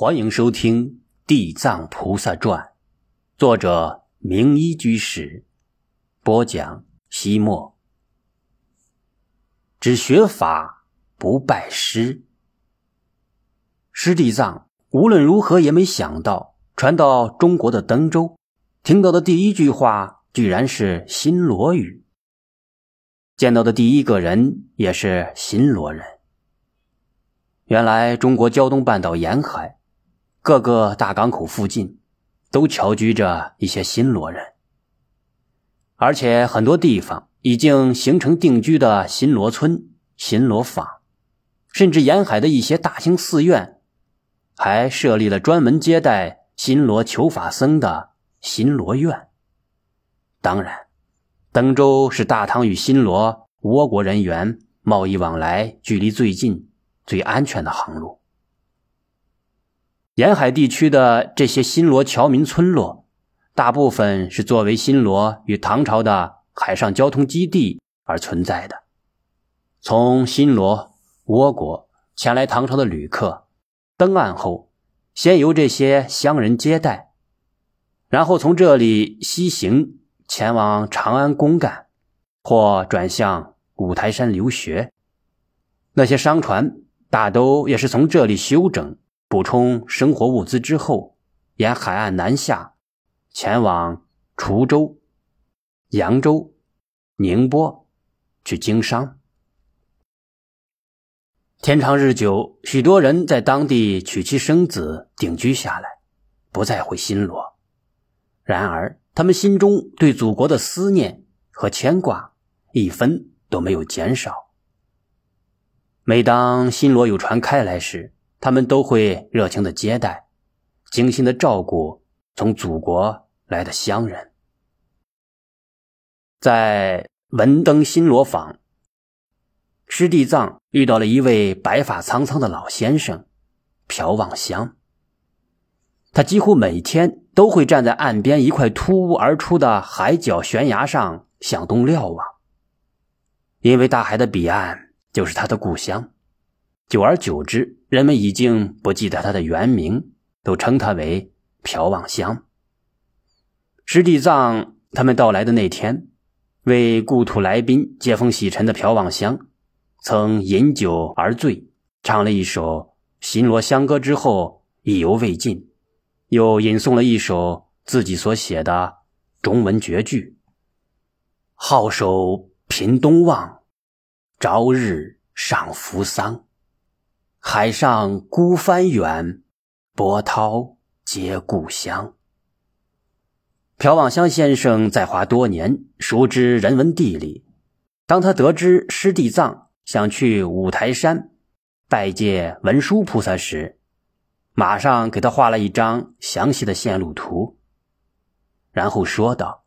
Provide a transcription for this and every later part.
欢迎收听《地藏菩萨传》，作者明一居士播讲。西莫只学法不拜师。师地藏无论如何也没想到，传到中国的登州，听到的第一句话居然是新罗语。见到的第一个人也是新罗人。原来中国胶东半岛沿海。各个大港口附近，都侨居着一些新罗人，而且很多地方已经形成定居的新罗村、新罗坊，甚至沿海的一些大型寺院，还设立了专门接待新罗求法僧的新罗院。当然，登州是大唐与新罗倭国人员贸易往来距离最近、最安全的航路。沿海地区的这些新罗侨民村落，大部分是作为新罗与唐朝的海上交通基地而存在的。从新罗、倭国前来唐朝的旅客，登岸后，先由这些乡人接待，然后从这里西行前往长安公干，或转向五台山留学。那些商船大都也是从这里休整。补充生活物资之后，沿海岸南下，前往滁州、扬州、宁波去经商。天长日久，许多人在当地娶妻生子，定居下来，不再回新罗。然而，他们心中对祖国的思念和牵挂一分都没有减少。每当新罗有船开来时，他们都会热情的接待，精心的照顾从祖国来的乡人。在文登新罗坊，师弟藏遇到了一位白发苍苍的老先生，朴望乡。他几乎每天都会站在岸边一块突兀而出的海角悬崖上向东瞭望，因为大海的彼岸就是他的故乡。久而久之，人们已经不记得他的原名，都称他为朴望乡。师弟藏他们到来的那天，为故土来宾接风洗尘的朴望乡，曾饮酒而醉，唱了一首新罗乡歌之后，意犹未尽，又吟诵了一首自己所写的中文绝句：“号手频东望，朝日上扶桑。”海上孤帆远，波涛接故乡。朴望乡先生在华多年，熟知人文地理。当他得知师弟藏想去五台山拜见文殊菩萨时，马上给他画了一张详细的线路图，然后说道：“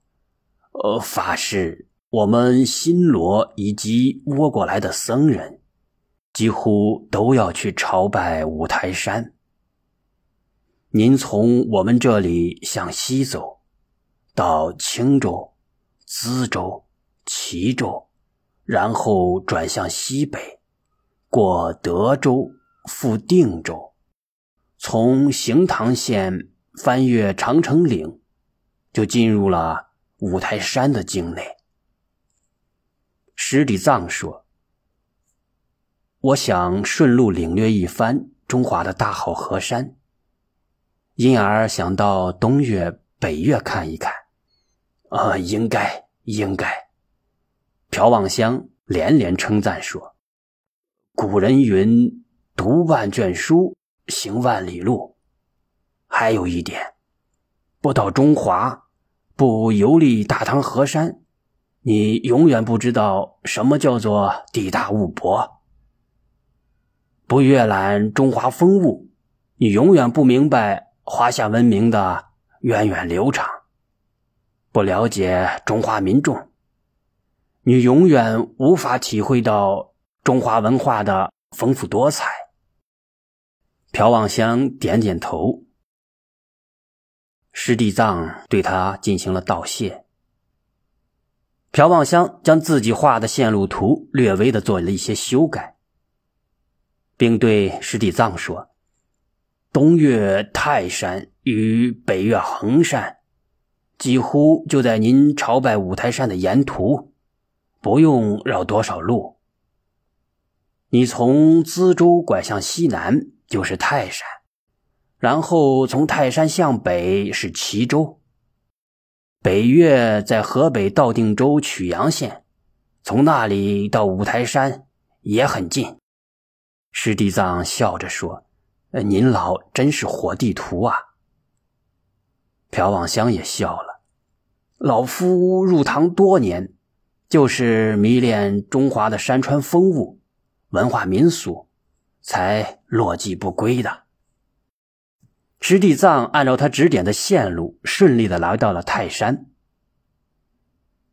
呃，法师，我们新罗以及倭国来的僧人。”几乎都要去朝拜五台山。您从我们这里向西走，到青州、淄州、齐州，然后转向西北，过德州，赴定州，从行唐县翻越长城岭，就进入了五台山的境内。十里藏说。我想顺路领略一番中华的大好河山，因而想到东岳、北岳看一看。啊，应该，应该。朴望乡连连称赞说：“古人云，读万卷书，行万里路。还有一点，不到中华，不游历大唐河山，你永远不知道什么叫做地大物博。”不阅览中华风物，你永远不明白华夏文明的源远流长；不了解中华民众，你永远无法体会到中华文化的丰富多彩。朴望乡点点头，师弟藏对他进行了道谢。朴望乡将自己画的线路图略微的做了一些修改。并对师弟藏说：“东岳泰山与北岳衡山，几乎就在您朝拜五台山的沿途，不用绕多少路。你从资州拐向西南就是泰山，然后从泰山向北是齐州。北岳在河北道定州曲阳县，从那里到五台山也很近。师弟藏笑着说：“呃您老真是活地图啊。”朴望乡也笑了：“老夫入唐多年，就是迷恋中华的山川风物。”文化民俗，才落迹不归的。师弟藏按照他指点的线路，顺利的来到了泰山。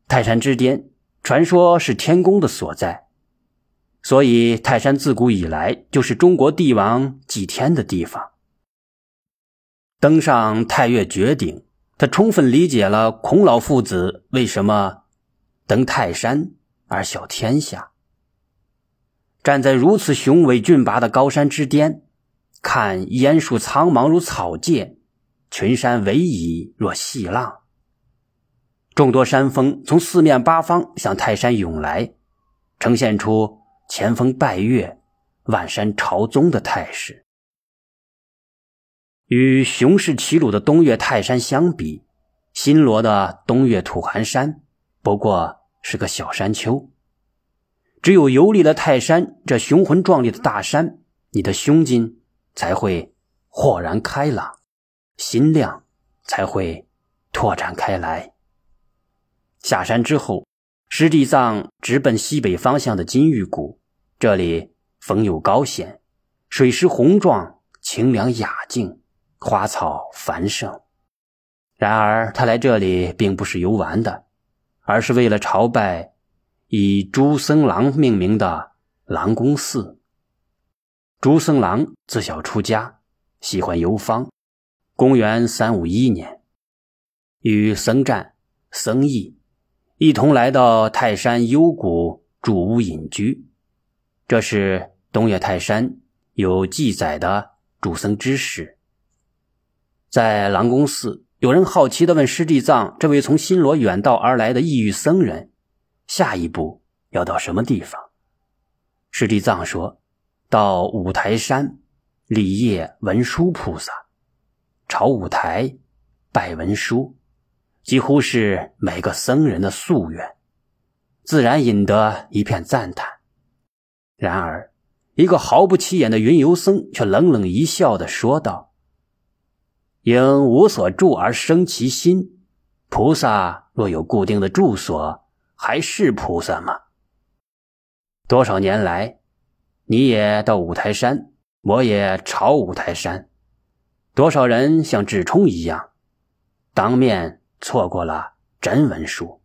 泰山之巅，传说是天宫的所在，所以泰山自古以来就是中国帝王祭天的地方。登上太岳绝顶，他充分理解了孔老父子为什么登泰山而小天下。站在如此雄伟峻拔的高山之巅，看烟树苍茫如草芥，群山逶迤若细浪。众多山峰从四面八方向泰山涌来，呈现出前锋拜月、万山朝宗的态势。与雄势齐鲁的东岳泰山相比，新罗的东岳土寒山不过是个小山丘。只有游历了泰山这雄浑壮丽的大山，你的胸襟才会豁然开朗，心量才会拓展开来。下山之后，师弟藏直奔西北方向的金玉谷，这里逢有高险，水势宏壮，清凉雅静，花草繁盛。然而，他来这里并不是游玩的，而是为了朝拜。以朱僧郎命名的郎公寺。朱僧郎自小出家，喜欢游方。公元三五一年，与僧占、僧义一同来到泰山幽谷住屋隐居。这是东岳泰山有记载的主僧之事。在郎公寺，有人好奇地问师弟藏：“这位从新罗远道而来的异域僧人。”下一步要到什么地方？师弟藏说：“到五台山礼谒文殊菩萨，朝五台拜文殊，几乎是每个僧人的夙愿，自然引得一片赞叹。然而，一个毫不起眼的云游僧却冷冷一笑的说道：‘因无所住而生其心，菩萨若有固定的住所。’”还是菩萨吗？多少年来，你也到五台山，我也朝五台山，多少人像智冲一样，当面错过了真文书。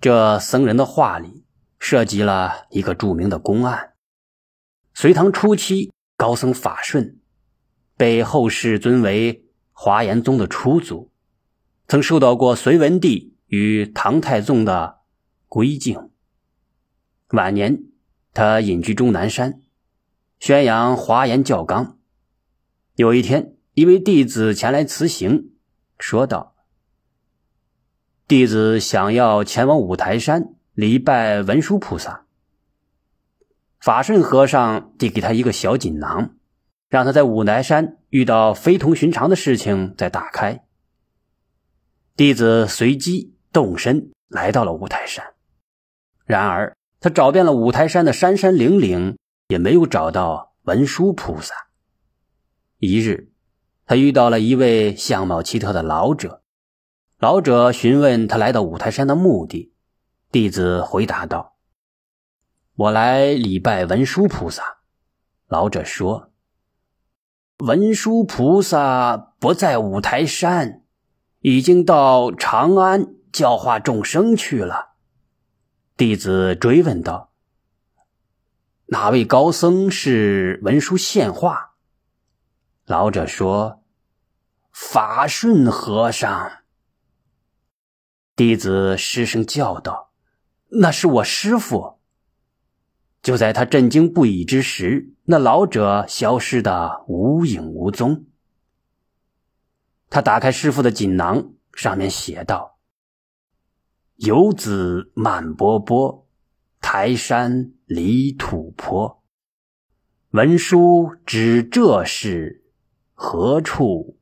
这僧人的话里涉及了一个著名的公案：隋唐初期，高僧法顺被后世尊为华严宗的初祖，曾受到过隋文帝与唐太宗的。归敬。晚年，他隐居终南山，宣扬华严教纲。有一天，一位弟子前来辞行，说道：“弟子想要前往五台山礼拜文殊菩萨。”法顺和尚递给他一个小锦囊，让他在五台山遇到非同寻常的事情再打开。弟子随机动身来到了五台山。然而，他找遍了五台山的山山岭岭，也没有找到文殊菩萨。一日，他遇到了一位相貌奇特的老者。老者询问他来到五台山的目的，弟子回答道：“我来礼拜文殊菩萨。”老者说：“文殊菩萨不在五台山，已经到长安教化众生去了。”弟子追问道：“哪位高僧是文殊现化？”老者说：“法顺和尚。”弟子失声叫道：“那是我师傅。”就在他震惊不已之时，那老者消失的无影无踪。他打开师傅的锦囊，上面写道：“游子满波波，台山离土坡。文书指这是，何处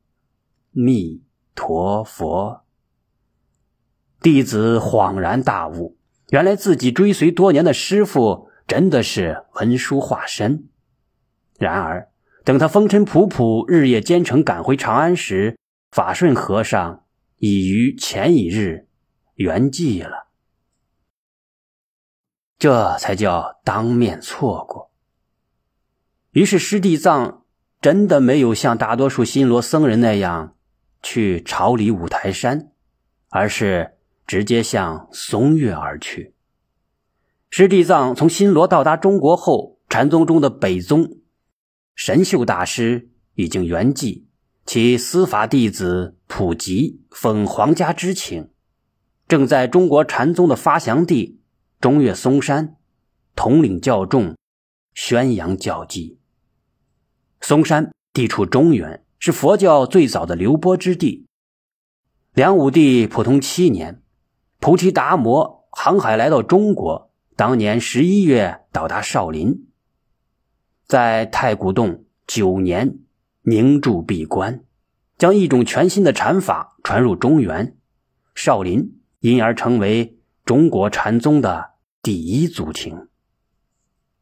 弥陀佛？”弟子恍然大悟，原来自己追随多年的师傅。真的是文殊化身。然而，等他风尘仆仆、日夜兼程赶回长安时，法顺和尚已于前一日圆寂了。这才叫当面错过。于是，师弟藏真的没有像大多数新罗僧人那样去朝礼五台山，而是直接向松岳而去。师弟藏从新罗到达中国后，禅宗中的北宗神秀大师已经圆寂，其司法弟子普吉奉皇家之请，正在中国禅宗的发祥地中岳嵩山统领教众，宣扬教基。嵩山地处中原，是佛教最早的流播之地。梁武帝普通七年，菩提达摩航海来到中国。当年十一月到达少林，在太古洞九年凝住闭关，将一种全新的禅法传入中原，少林因而成为中国禅宗的第一祖庭。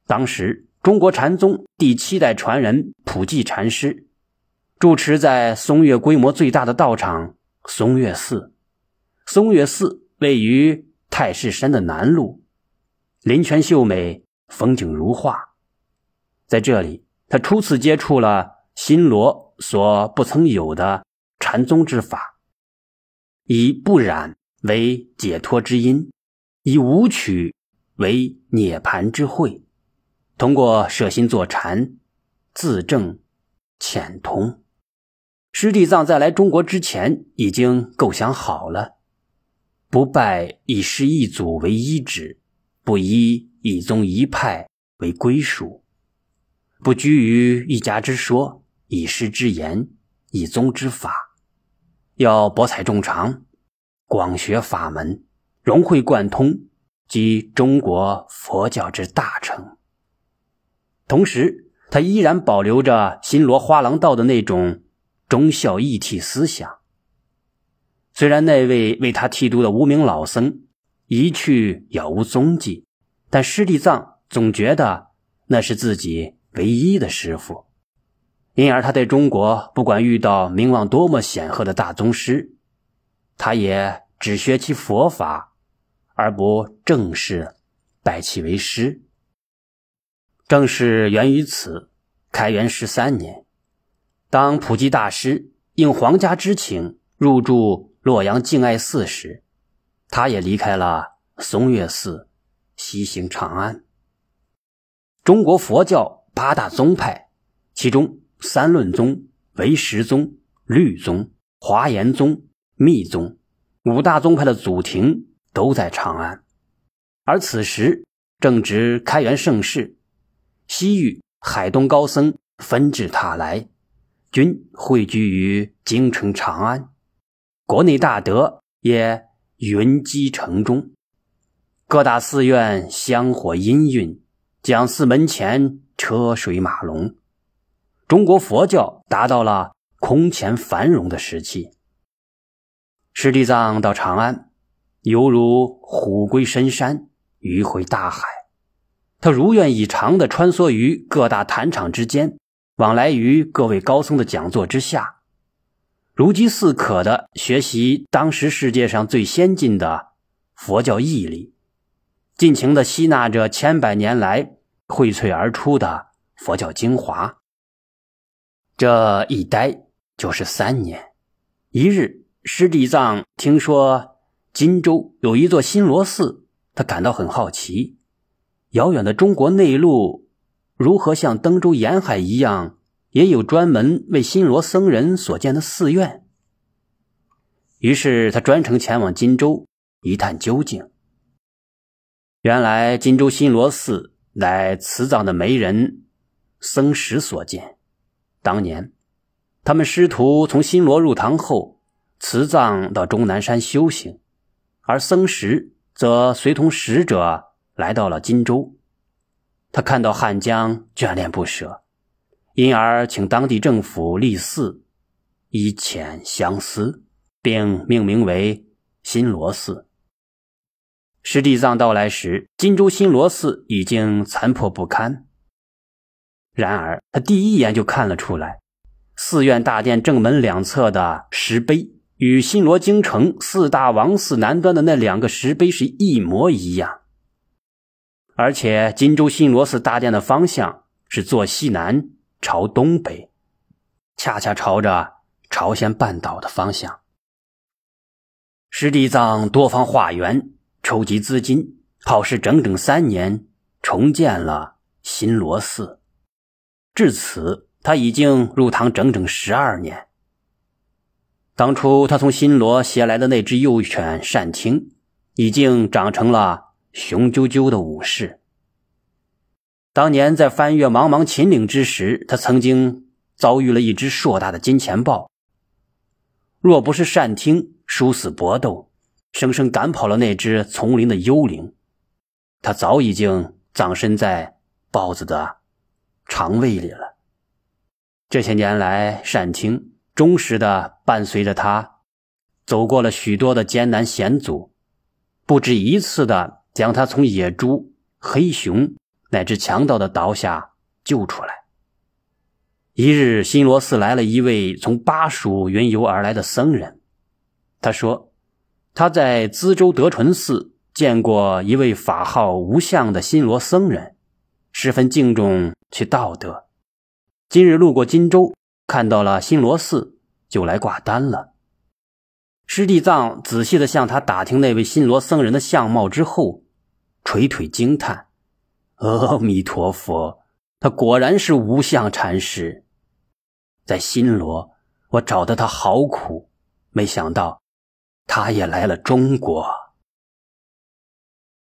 当时，中国禅宗第七代传人普济禅师住持在松岳规模最大的道场松岳寺。松岳寺位于太师山的南麓。林泉秀美，风景如画。在这里，他初次接触了新罗所不曾有的禅宗之法，以不染为解脱之因，以无取为涅盘之慧。通过摄心坐禅，自证浅通。师弟藏在来中国之前，已经构想好了，不拜以师一祖为依止。不依一宗一派为归属，不拘于一家之说、以师之言、以宗之法，要博采众长，广学法门，融会贯通，即中国佛教之大成。同时，他依然保留着新罗花廊道的那种忠孝义体思想。虽然那位为他剃度的无名老僧。一去杳无踪迹，但师弟藏总觉得那是自己唯一的师傅，因而他在中国不管遇到名望多么显赫的大宗师，他也只学其佛法，而不正式拜其为师。正是源于此，开元十三年，当普济大师应皇家之请入住洛阳敬爱寺时。他也离开了嵩岳寺，西行长安。中国佛教八大宗派，其中三论宗、唯识宗、律宗、华严宗、密宗五大宗派的祖庭都在长安。而此时正值开元盛世，西域海东高僧纷至沓来，均汇聚于京城长安，国内大德也。云集城中，各大寺院香火氤氲，讲寺门前车水马龙，中国佛教达到了空前繁荣的时期。师弟藏到长安，犹如虎归深山，鱼回大海。他如愿以偿地穿梭于各大坛场之间，往来于各位高僧的讲座之下。如饥似渴的学习当时世界上最先进的佛教义理，尽情的吸纳着千百年来荟萃而出的佛教精华。这一待就是三年。一日，师弟藏听说荆州有一座新罗寺，他感到很好奇：遥远的中国内陆，如何像登州沿海一样？也有专门为新罗僧人所建的寺院，于是他专程前往荆州一探究竟。原来，荆州新罗寺乃慈藏的媒人僧石所建。当年，他们师徒从新罗入唐后，慈藏到终南山修行，而僧石则随同使者来到了荆州。他看到汉江，眷恋不舍，因而请当地政府立寺，以遣相思，并命名为新罗寺。师弟藏到来时，金州新罗寺已经残破不堪。然而，他第一眼就看了出来，寺院大殿正门两侧的石碑与新罗京城四大王寺南端的那两个石碑是一模一样。而且，金州新罗寺大殿的方向是坐西南朝东北，恰恰朝着朝鲜半岛的方向。师弟藏多方化缘，筹集资金，耗时整整三年，重建了新罗寺。至此，他已经入唐整整十二年。当初他从新罗携来的那只幼犬善听，已经长成了。雄赳赳的武士。当年在翻越茫茫秦岭之时，他曾经遭遇了一只硕大的金钱豹。若不是善听殊死搏斗，生生赶跑了那只丛林的幽灵，他早已经葬身在豹子的肠胃里了。这些年来，善听忠实的伴随着他，走过了许多的艰难险阻，不止一次的。将他从野猪、黑熊乃至强盗的刀下救出来。一日，新罗寺来了一位从巴蜀云游而来的僧人。他说，他在资州德淳寺见过一位法号无相的新罗僧人，十分敬重其道德。今日路过荆州，看到了新罗寺，就来挂单了。师弟藏仔细的向他打听那位新罗僧人的相貌之后，垂腿惊叹：“阿弥陀佛，他果然是无相禅师。在新罗，我找的他好苦，没想到他也来了中国。”